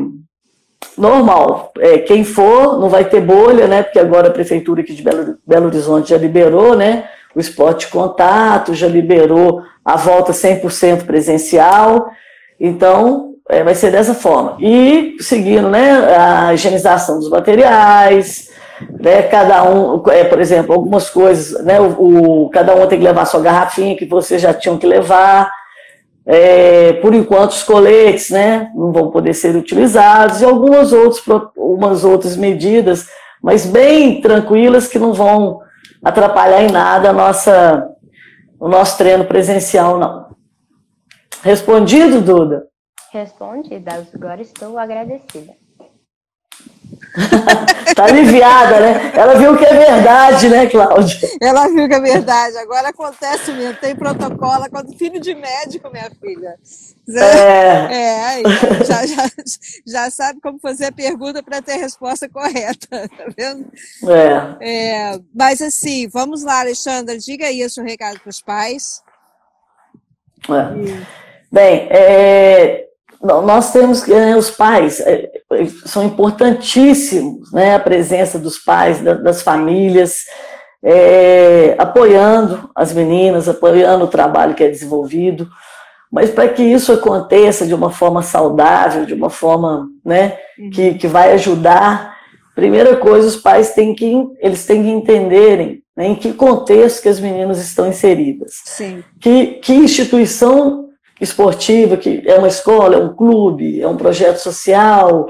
normal, é, quem for, não vai ter bolha, né? Porque agora a prefeitura aqui de Belo, Belo Horizonte já liberou, né? O esporte contato, já liberou a volta 100% presencial. Então, é, vai ser dessa forma. E seguindo né, a higienização dos materiais, né, cada um, é, por exemplo, algumas coisas, né, o, o, cada um tem que levar sua garrafinha que vocês já tinham que levar. É, por enquanto, os coletes né, não vão poder ser utilizados e algumas outras, umas outras medidas, mas bem tranquilas que não vão atrapalhar em nada a nossa, o nosso treino presencial, não. Respondido, Duda? Respondida, agora estou agradecida. (laughs) tá aliviada, né? Ela viu que é verdade, né, Cláudia? Ela viu que é verdade. Agora acontece mesmo, tem protocolo. Quando filho de médico, minha filha. É, é aí, já, já, já sabe como fazer a pergunta para ter a resposta correta, tá vendo? É. é. Mas assim, vamos lá, Alexandra, diga aí o seu recado para os pais. É. Bem, é, nós temos que né, os pais é, são importantíssimos, né, a presença dos pais, das famílias, é, apoiando as meninas, apoiando o trabalho que é desenvolvido, mas para que isso aconteça de uma forma saudável, de uma forma né, que, uhum. que vai ajudar, primeira coisa, os pais têm que, eles têm que entenderem né, em que contexto que as meninas estão inseridas. Sim. Que, que instituição esportiva, que é uma escola, é um clube, é um projeto social,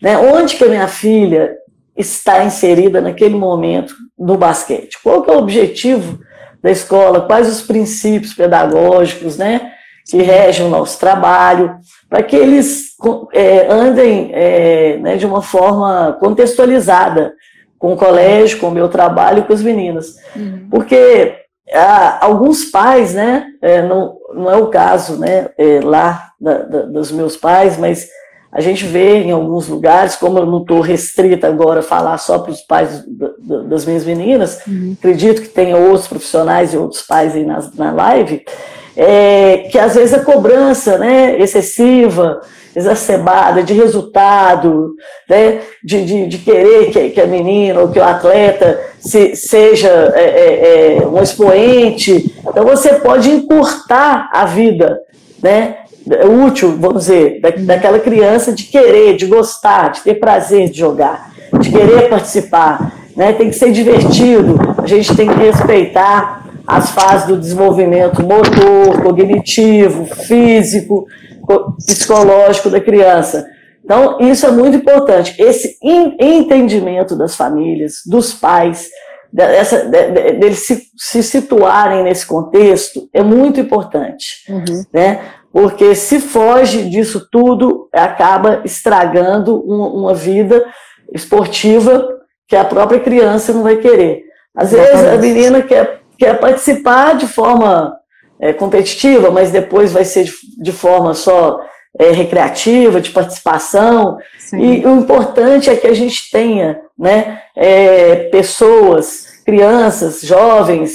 né? Onde que a minha filha está inserida naquele momento no basquete? Qual que é o objetivo da escola? Quais os princípios pedagógicos, né? Que regem o nosso trabalho, para que eles é, andem é, né, de uma forma contextualizada com o colégio, com o meu trabalho, com as meninas. Uhum. Porque ah, alguns pais, né, é, não, não é o caso né, é, lá da, da, dos meus pais, mas a gente vê em alguns lugares, como eu não estou restrita agora a falar só para os pais das minhas meninas, uhum. acredito que tem outros profissionais e outros pais aí na, na live, é, que às vezes a cobrança né, excessiva, exacerbada de resultado, né, de, de, de querer que, que, a menina ou que o atleta se, seja é, é, é, um expoente. Então você pode encurtar a vida né, útil, vamos dizer, da, daquela criança de querer, de gostar, de ter prazer de jogar, de querer participar. Né, tem que ser divertido, a gente tem que respeitar as fases do desenvolvimento motor, cognitivo, físico, psicológico da criança. Então, isso é muito importante. Esse entendimento das famílias, dos pais, dessa, deles se, se situarem nesse contexto, é muito importante. Uhum. Né? Porque se foge disso tudo, acaba estragando uma vida esportiva que a própria criança não vai querer. Às vezes a menina quer, quer participar de forma é, competitiva, mas depois vai ser de, de forma só é, recreativa, de participação. Sim. E o importante é que a gente tenha né, é, pessoas, crianças, jovens,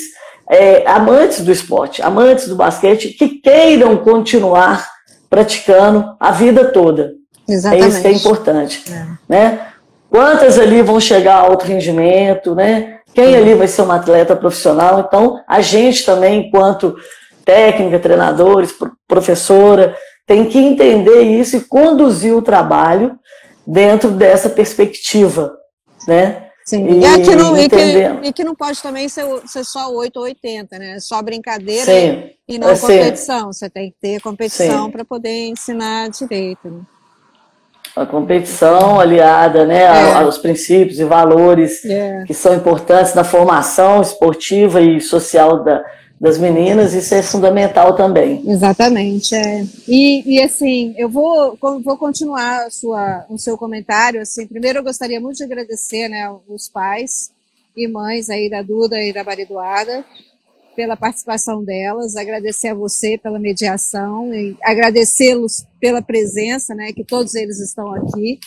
é, amantes do esporte, amantes do basquete, que queiram continuar praticando a vida toda. Exatamente. É isso que é importante. É. Né? Quantas ali vão chegar a alto rendimento, né? Quem ali vai ser um atleta profissional? Então, a gente também, enquanto técnica, treinadores, professora, tem que entender isso e conduzir o trabalho dentro dessa perspectiva, né? Sim, e, e, que não, e, que, e, que, não pode também ser, ser só 8 ou 80, né? Só brincadeira Sim. e não é, competição. Você tem que ter competição para poder ensinar direito. Né? A competição aliada né, é. aos princípios e valores é. que são importantes na formação esportiva e social da, das meninas, isso é fundamental também. Exatamente, é. E, e assim, eu vou, vou continuar sua, o seu comentário, assim, primeiro eu gostaria muito de agradecer, né, os pais e mães aí da Duda e da Maridoada, pela participação delas, agradecer a você pela mediação e agradecê-los pela presença, né, que todos eles estão aqui.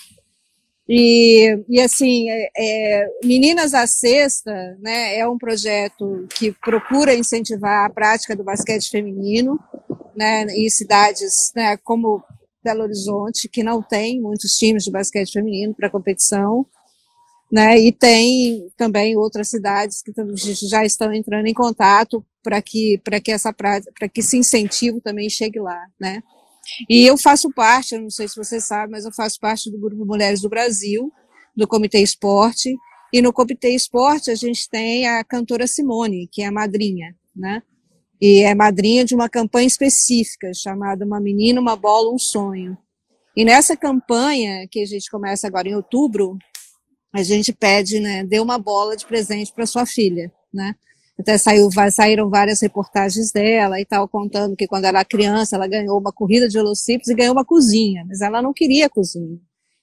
E, e assim, é, é, Meninas à Sexta né, é um projeto que procura incentivar a prática do basquete feminino né, em cidades né, como Belo Horizonte, que não tem muitos times de basquete feminino para competição, né? E tem também outras cidades que já estão entrando em contato para que para que essa para que esse incentivo também chegue lá, né? E eu faço parte, eu não sei se você sabe, mas eu faço parte do grupo Mulheres do Brasil, do Comitê Esporte, e no Comitê Esporte a gente tem a cantora Simone, que é a madrinha, né? E é madrinha de uma campanha específica chamada Uma Menina, Uma Bola, Um Sonho. E nessa campanha, que a gente começa agora em outubro, a gente pede, né, dê uma bola de presente para sua filha, né? Até saiu, saíram várias reportagens dela e tal, contando que quando ela era criança, ela ganhou uma corrida de velocípedos e ganhou uma cozinha, mas ela não queria cozinha,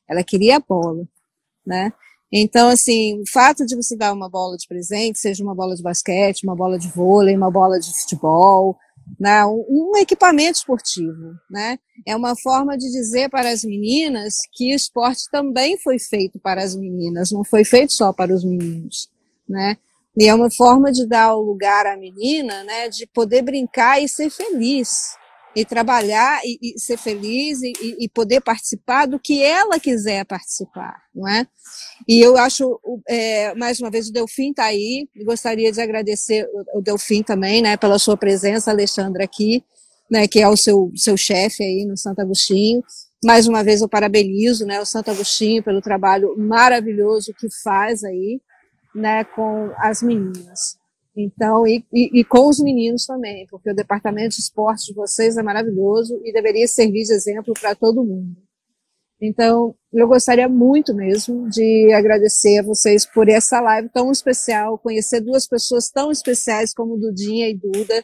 ela queria bola, né? Então, assim, o fato de você dar uma bola de presente, seja uma bola de basquete, uma bola de vôlei, uma bola de futebol, né, um equipamento esportivo, né? É uma forma de dizer para as meninas que esporte também foi feito para as meninas, não foi feito só para os meninos, né? E é uma forma de dar o lugar à menina, né, de poder brincar e ser feliz, e trabalhar e, e ser feliz e, e, poder participar do que ela quiser participar, não é? E eu acho, é, mais uma vez, o Delfim está aí, gostaria de agradecer o, Delfim também, né, pela sua presença, Alexandra, aqui, né, que é o seu, seu chefe aí no Santo Agostinho. Mais uma vez eu parabenizo, né, o Santo Agostinho pelo trabalho maravilhoso que faz aí, né, com as meninas. Então, e, e, e, com os meninos também, porque o departamento de esportes de vocês é maravilhoso e deveria servir de exemplo para todo mundo. Então, eu gostaria muito mesmo de agradecer a vocês por essa live tão especial, conhecer duas pessoas tão especiais como Dudinha e Duda,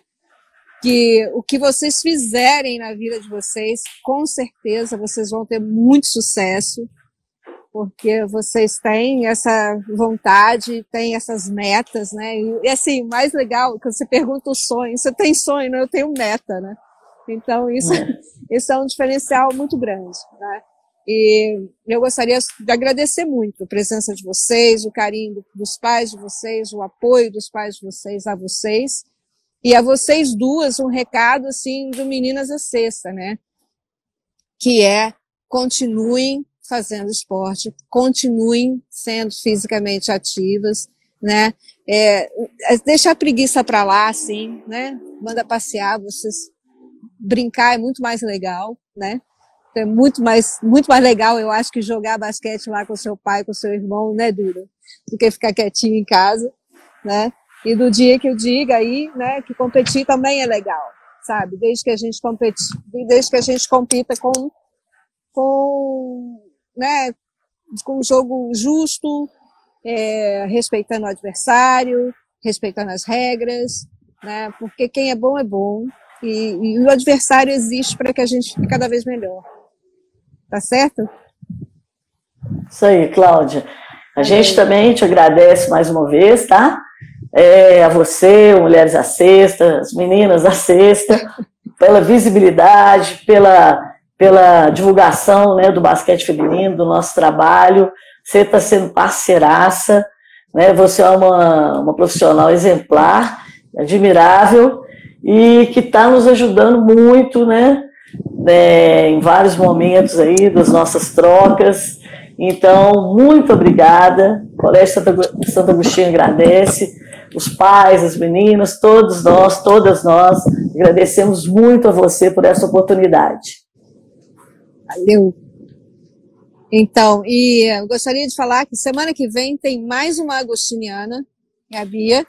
que o que vocês fizerem na vida de vocês, com certeza vocês vão ter muito sucesso porque vocês têm essa vontade, têm essas metas, né? E assim, mais legal, quando você pergunta o sonho, você tem sonho, não? Eu tenho meta, né? Então, isso é. (laughs) isso é um diferencial muito grande, né? E eu gostaria de agradecer muito a presença de vocês, o carinho dos pais de vocês, o apoio dos pais de vocês a vocês. E a vocês duas, um recado, assim, do Meninas a Sexta, né? Que é, continuem fazendo esporte, continuem sendo fisicamente ativas, né? É, a preguiça para lá, assim, né? Manda passear, vocês brincar é muito mais legal, né? É muito mais, muito mais legal, eu acho, que jogar basquete lá com seu pai, com seu irmão, né, Dura? Do que ficar quietinho em casa, né? E do dia que eu diga aí, né, que competir também é legal, sabe? Desde que a gente compete, desde que a gente compita com, com né, com um jogo justo, é, respeitando o adversário, respeitando as regras, né, porque quem é bom é bom e, e o adversário existe para que a gente fique cada vez melhor. Tá certo? Isso aí, Cláudia. A é. gente também te agradece mais uma vez, tá? É, a você, Mulheres à Sexta, as meninas à Sexta, pela visibilidade, pela pela divulgação né, do basquete feminino, do nosso trabalho. Você está sendo parceiraça, né? você é uma, uma profissional exemplar, admirável, e que está nos ajudando muito, né? né? Em vários momentos aí das nossas trocas. Então, muito obrigada. O Colégio Santo Agostinho agradece. Os pais, as meninas, todos nós, todas nós, agradecemos muito a você por essa oportunidade. Valeu. Então, e eu gostaria de falar que semana que vem tem mais uma agostiniana, a Bia.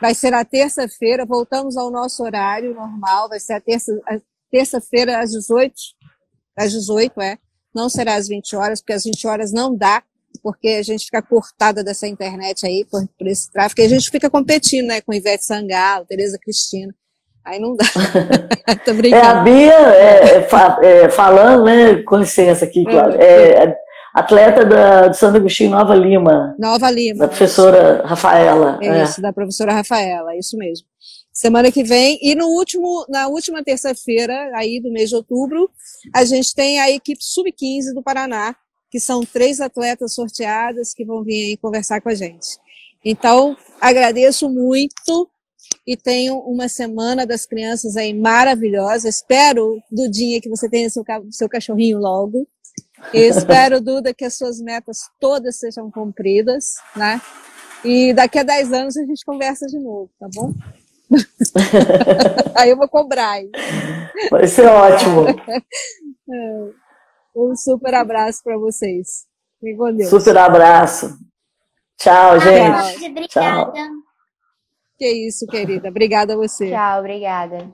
Vai ser a terça-feira, voltamos ao nosso horário normal, vai ser a terça-feira terça às 18, às 18, é. Não será às 20 horas, porque às 20 horas não dá, porque a gente fica cortada dessa internet aí, por, por esse tráfego, e a gente fica competindo, né, com Ivete Sangalo, Tereza Cristina. Aí não dá. (laughs) Tô brincando. É, a Bia, é, é, é, falando, né, com licença aqui, Cláudia, é, é, atleta da, do Santo Agostinho Nova Lima. Nova Lima. Da professora Rafaela. É. Isso, da professora Rafaela, isso mesmo. Semana que vem. E no último, na última terça-feira, aí do mês de outubro, a gente tem a equipe Sub-15 do Paraná, que são três atletas sorteadas que vão vir aí conversar com a gente. Então, agradeço muito e tenho uma semana das crianças aí maravilhosa. Espero, Dudinha, que você tenha seu, seu cachorrinho logo. E espero, (laughs) Duda, que as suas metas todas sejam cumpridas, né? E daqui a 10 anos a gente conversa de novo, tá bom? (laughs) aí eu vou cobrar. Hein? Vai ser ótimo. (laughs) Um super abraço para vocês. Fique com Deus. Super abraço. Tchau, gente. Obrigada. Tchau. Que isso, querida. Obrigada a você. Tchau, obrigada.